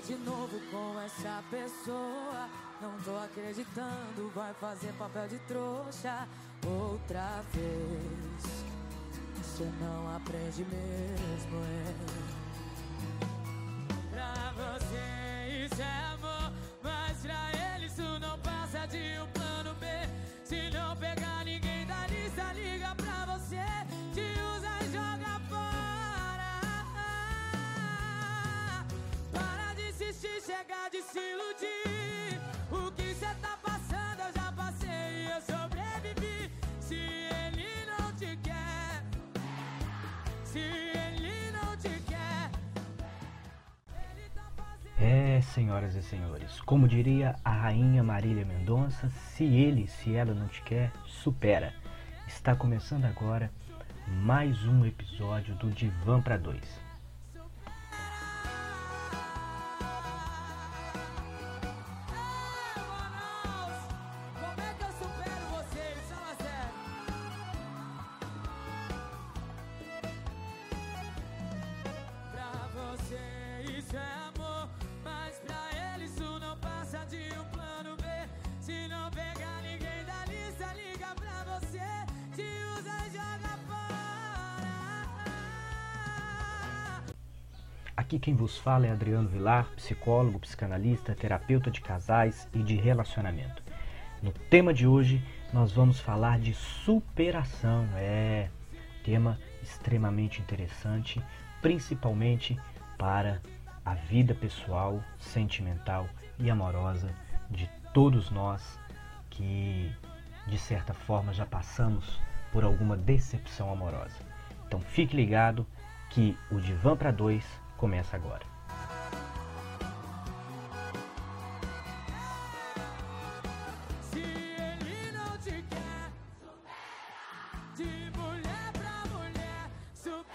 de novo com essa pessoa. Não tô acreditando, vai fazer papel de trouxa outra vez. Você não aprende mesmo, é. Chega de se iludir. O que cê tá passando, eu já passei e eu sobrevivi. Se ele não te quer, se ele não te quer. tá É, senhoras e senhores, como diria a rainha Marília Mendonça, se ele, se ela não te quer, supera. Está começando agora mais um episódio do Divã para Dois. Aqui quem vos fala é Adriano Vilar, psicólogo, psicanalista, terapeuta de casais e de relacionamento. No tema de hoje nós vamos falar de superação. É tema extremamente interessante, principalmente para a vida pessoal, sentimental e amorosa de todos nós que de certa forma já passamos por alguma decepção amorosa. Então fique ligado que o Divã para Dois começa agora. Se ele não te quer, de mulher pra mulher, supera.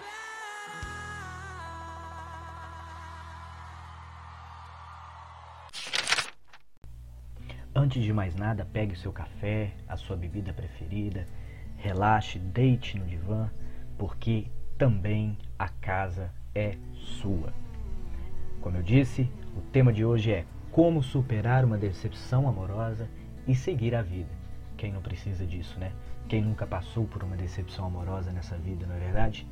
Antes de mais nada, pegue o seu café, a sua bebida preferida, relaxe, deite no divã, porque também a casa é sua. Como eu disse, o tema de hoje é como superar uma decepção amorosa e seguir a vida. Quem não precisa disso, né? Quem nunca passou por uma decepção amorosa nessa vida, não é verdade?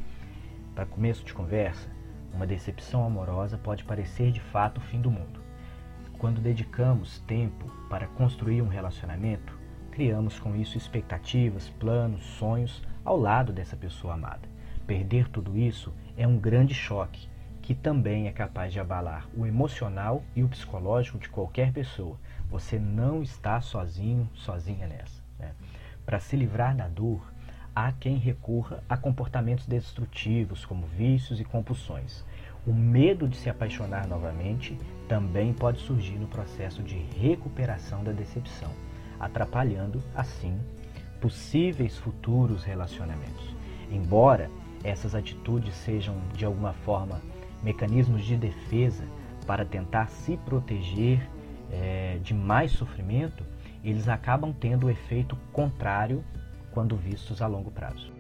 Para começo de conversa, uma decepção amorosa pode parecer de fato o fim do mundo. Quando dedicamos tempo para construir um relacionamento, criamos com isso expectativas, planos, sonhos ao lado dessa pessoa amada. Perder tudo isso é um grande choque que também é capaz de abalar o emocional e o psicológico de qualquer pessoa. Você não está sozinho, sozinha nessa. Né? Para se livrar da dor, há quem recorra a comportamentos destrutivos, como vícios e compulsões. O medo de se apaixonar novamente também pode surgir no processo de recuperação da decepção, atrapalhando, assim, possíveis futuros relacionamentos. Embora essas atitudes sejam, de alguma forma, mecanismos de defesa para tentar se proteger eh, de mais sofrimento, eles acabam tendo o efeito contrário quando vistos a longo prazo.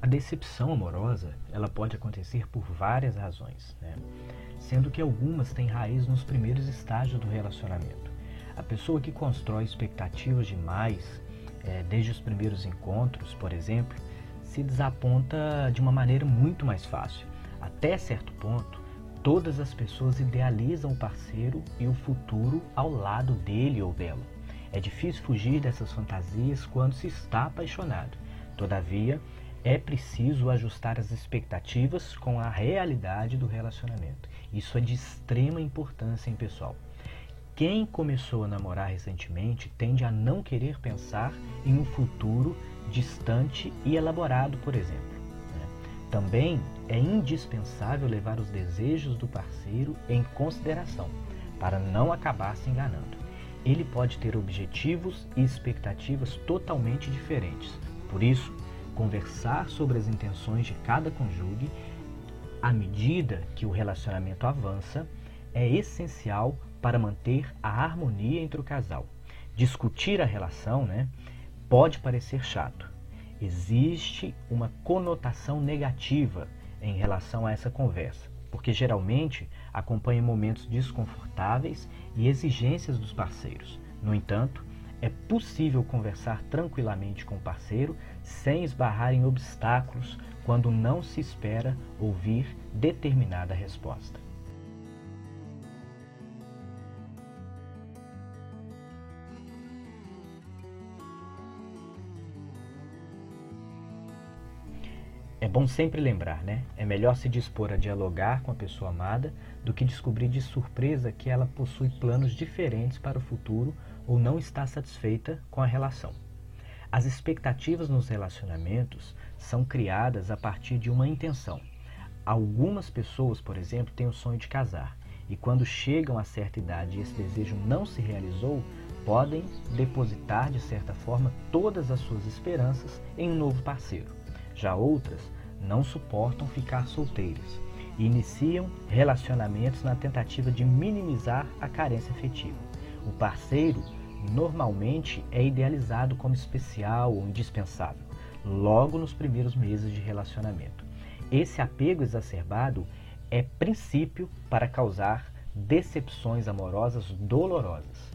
A decepção amorosa ela pode acontecer por várias razões, né? sendo que algumas têm raiz nos primeiros estágios do relacionamento. A pessoa que constrói expectativas demais, é, desde os primeiros encontros, por exemplo, se desaponta de uma maneira muito mais fácil. Até certo ponto, todas as pessoas idealizam o parceiro e o futuro ao lado dele ou dela. É difícil fugir dessas fantasias quando se está apaixonado. Todavia, é preciso ajustar as expectativas com a realidade do relacionamento. Isso é de extrema importância, hein, pessoal? Quem começou a namorar recentemente tende a não querer pensar em um futuro distante e elaborado, por exemplo. né? Também é indispensável levar os desejos do parceiro em consideração, para não acabar se enganando. Ele pode ter objetivos e expectativas totalmente diferentes. Por isso, conversar sobre as intenções de cada cônjuge à medida que o relacionamento avança é essencial para manter a harmonia entre o casal. Discutir a relação né, pode parecer chato. existe uma conotação negativa em relação a essa conversa, porque geralmente acompanha momentos desconfortáveis e exigências dos parceiros. No entanto, é possível conversar tranquilamente com o parceiro sem esbarrar em obstáculos quando não se espera ouvir determinada resposta. É bom sempre lembrar, né? É melhor se dispor a dialogar com a pessoa amada do que descobrir de surpresa que ela possui planos diferentes para o futuro ou não está satisfeita com a relação. As expectativas nos relacionamentos são criadas a partir de uma intenção. Algumas pessoas, por exemplo, têm o sonho de casar e quando chegam a certa idade e esse desejo não se realizou, podem depositar de certa forma todas as suas esperanças em um novo parceiro. Já outras não suportam ficar solteiras e iniciam relacionamentos na tentativa de minimizar a carência afetiva. O parceiro normalmente é idealizado como especial ou indispensável, logo nos primeiros meses de relacionamento. Esse apego exacerbado é princípio para causar decepções amorosas dolorosas.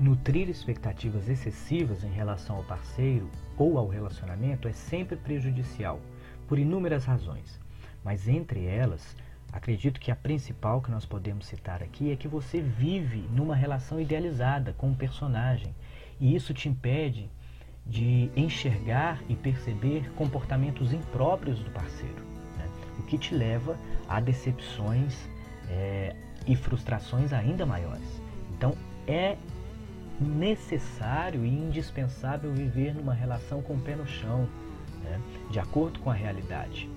Nutrir expectativas excessivas em relação ao parceiro ou ao relacionamento é sempre prejudicial, por inúmeras razões. Mas entre elas, acredito que a principal que nós podemos citar aqui é que você vive numa relação idealizada com um personagem e isso te impede de enxergar e perceber comportamentos impróprios do parceiro, né? o que te leva a decepções é, e frustrações ainda maiores. Então, é necessário e indispensável viver numa relação com o pé no chão, né? de acordo com a realidade.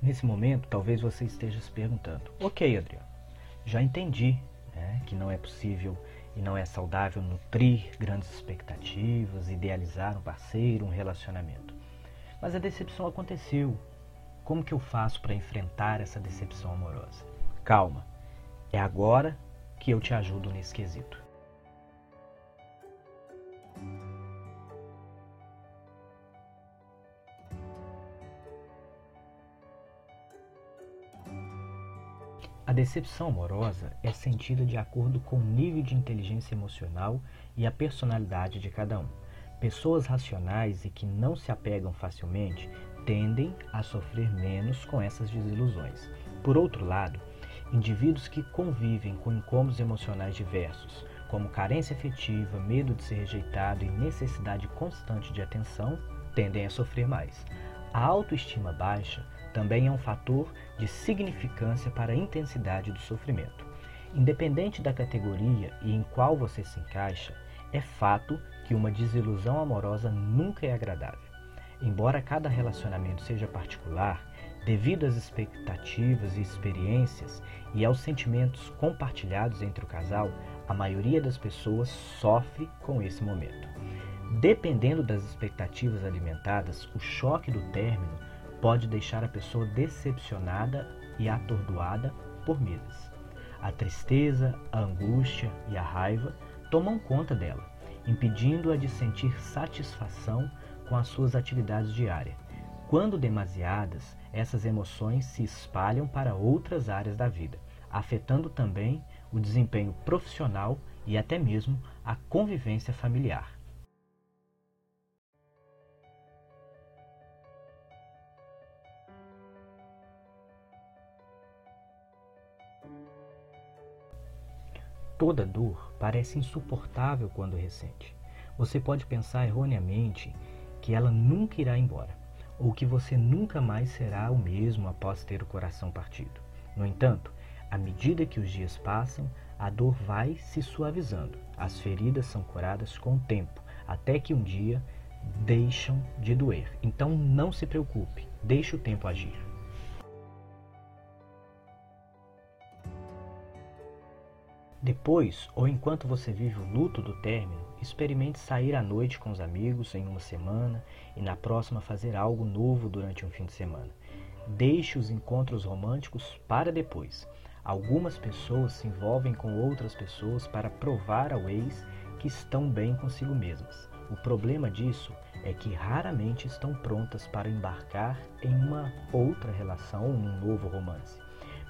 Nesse momento, talvez você esteja se perguntando: Ok, Adriano, já entendi né, que não é possível e não é saudável nutrir grandes expectativas, idealizar um parceiro, um relacionamento. Mas a decepção aconteceu. Como que eu faço para enfrentar essa decepção amorosa? Calma, é agora que eu te ajudo nesse quesito. Decepção amorosa é sentida de acordo com o nível de inteligência emocional e a personalidade de cada um. Pessoas racionais e que não se apegam facilmente tendem a sofrer menos com essas desilusões. Por outro lado, indivíduos que convivem com incômodos emocionais diversos, como carência afetiva, medo de ser rejeitado e necessidade constante de atenção, tendem a sofrer mais. A autoestima baixa também é um fator de significância para a intensidade do sofrimento. Independente da categoria e em qual você se encaixa, é fato que uma desilusão amorosa nunca é agradável. Embora cada relacionamento seja particular, devido às expectativas e experiências e aos sentimentos compartilhados entre o casal, a maioria das pessoas sofre com esse momento. Dependendo das expectativas alimentadas, o choque do término pode deixar a pessoa decepcionada e atordoada por meses. A tristeza, a angústia e a raiva tomam conta dela, impedindo-a de sentir satisfação com as suas atividades diárias. Quando demasiadas, essas emoções se espalham para outras áreas da vida, afetando também o desempenho profissional e até mesmo a convivência familiar. Toda dor parece insuportável quando recente. Você pode pensar erroneamente que ela nunca irá embora, ou que você nunca mais será o mesmo após ter o coração partido. No entanto, à medida que os dias passam, a dor vai se suavizando. As feridas são curadas com o tempo, até que um dia deixam de doer. Então não se preocupe, deixe o tempo agir. Depois, ou enquanto você vive o luto do término, experimente sair à noite com os amigos em uma semana e na próxima fazer algo novo durante um fim de semana. Deixe os encontros românticos para depois. Algumas pessoas se envolvem com outras pessoas para provar ao ex que estão bem consigo mesmas. O problema disso é que raramente estão prontas para embarcar em uma outra relação um novo romance,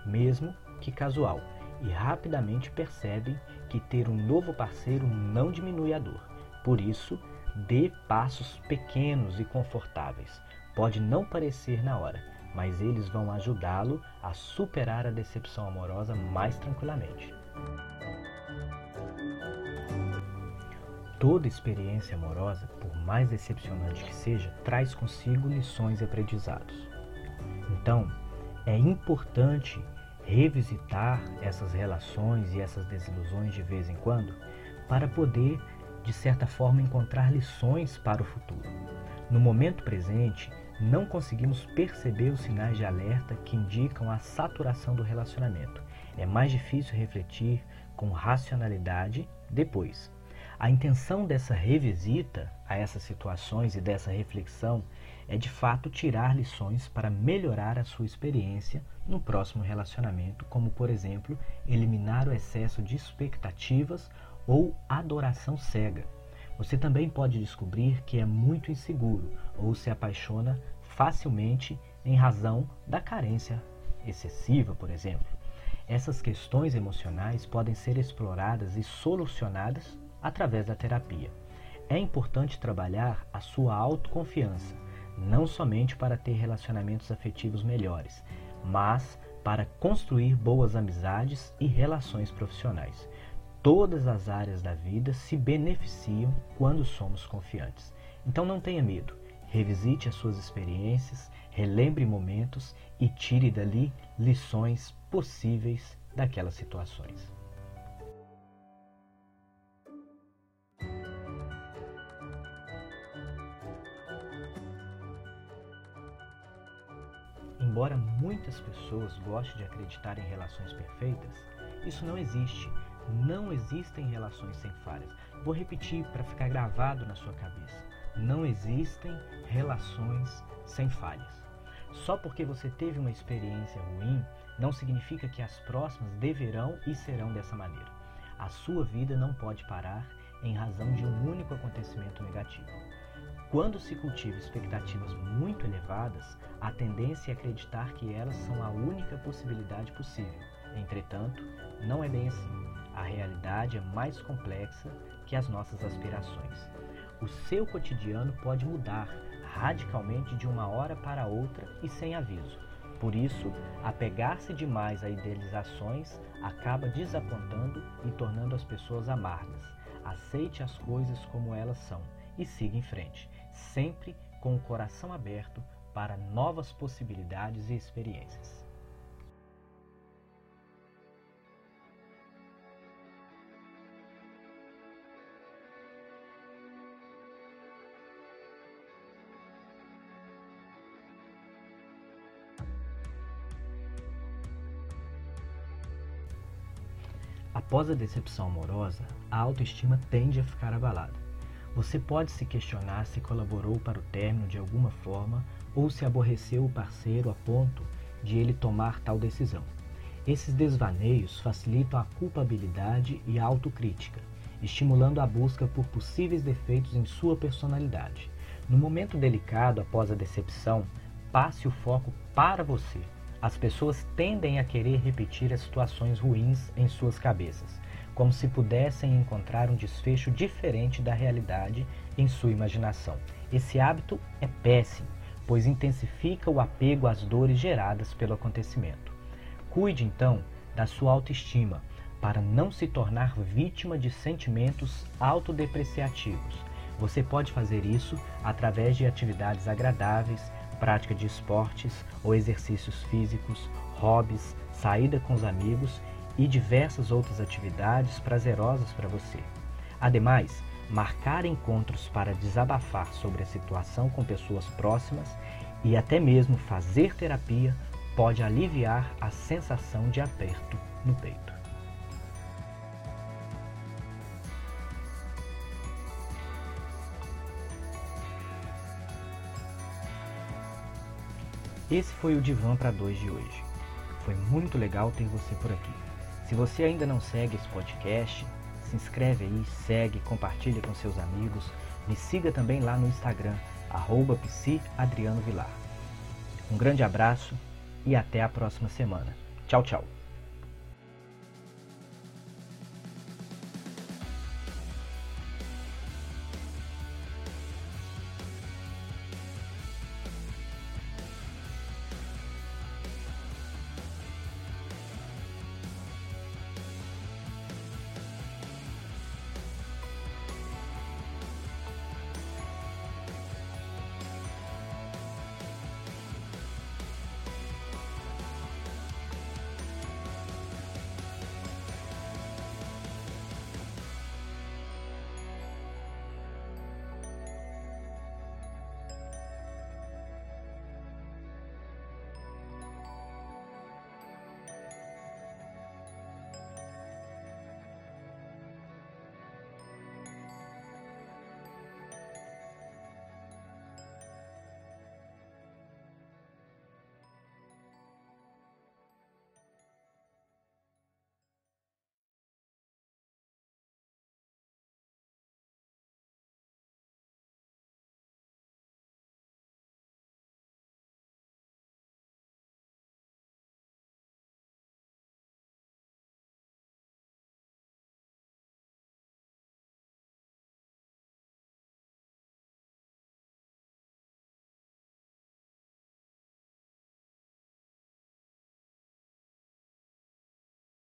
mesmo que casual, e rapidamente percebem que ter um novo parceiro não diminui a dor. Por isso, dê passos pequenos e confortáveis. Pode não parecer na hora, mas eles vão ajudá-lo a superar a decepção amorosa mais tranquilamente. Toda experiência amorosa, por mais decepcionante que seja, traz consigo lições e aprendizados. Então, é importante revisitar essas relações e essas desilusões de vez em quando para poder, de certa forma, encontrar lições para o futuro. No momento presente, não conseguimos perceber os sinais de alerta que indicam a saturação do relacionamento. É mais difícil refletir com racionalidade depois. A intenção dessa revisita a essas situações e dessa reflexão é de fato tirar lições para melhorar a sua experiência no próximo relacionamento, como por exemplo, eliminar o excesso de expectativas ou adoração cega. Você também pode descobrir que é muito inseguro ou se apaixona facilmente em razão da carência excessiva, por exemplo. Essas questões emocionais podem ser exploradas e solucionadas através da terapia. É importante trabalhar a sua autoconfiança, não somente para ter relacionamentos afetivos melhores, mas para construir boas amizades e relações profissionais. Todas as áreas da vida se beneficiam quando somos confiantes. Então não tenha medo. Revisite as suas experiências, relembre momentos e tire dali lições possíveis daquelas situações. Embora muitas pessoas gostem de acreditar em relações perfeitas, isso não existe. Não existem relações sem falhas. Vou repetir para ficar gravado na sua cabeça. Não existem relações sem falhas. Só porque você teve uma experiência ruim, não significa que as próximas deverão e serão dessa maneira. A sua vida não pode parar em razão de um único acontecimento negativo. Quando se cultiva expectativas muito elevadas, a tendência é acreditar que elas são a única possibilidade possível. Entretanto, não é bem assim. A realidade é mais complexa que as nossas aspirações. O seu cotidiano pode mudar radicalmente de uma hora para outra e sem aviso. Por isso, apegar-se demais a idealizações acaba desapontando e tornando as pessoas amargas. Aceite as coisas como elas são e siga em frente sempre com o coração aberto para novas possibilidades e experiências. Após a decepção amorosa, a autoestima tende a ficar abalada. Você pode se questionar se colaborou para o término de alguma forma ou se aborreceu o parceiro a ponto de ele tomar tal decisão. Esses desvaneios facilitam a culpabilidade e a autocrítica, estimulando a busca por possíveis defeitos em sua personalidade. No momento delicado após a decepção, passe o foco para você. As pessoas tendem a querer repetir as situações ruins em suas cabeças como se pudessem encontrar um desfecho diferente da realidade em sua imaginação. Esse hábito é péssimo, pois intensifica o apego às dores geradas pelo acontecimento. Cuide então da sua autoestima, para não se tornar vítima de sentimentos autodepreciativos. Você pode fazer isso através de atividades agradáveis, prática de esportes ou exercícios físicos, hobbies, saída com os amigos e diversas outras atividades prazerosas para você. Ademais, marcar encontros para desabafar sobre a situação com pessoas próximas e até mesmo fazer terapia pode aliviar a sensação de aperto no peito. Esse foi o Divã para dois de hoje. Foi muito legal ter você por aqui. Se você ainda não segue esse podcast, se inscreve aí, segue, compartilha com seus amigos. Me siga também lá no Instagram, arroba Um grande abraço e até a próxima semana. Tchau, tchau.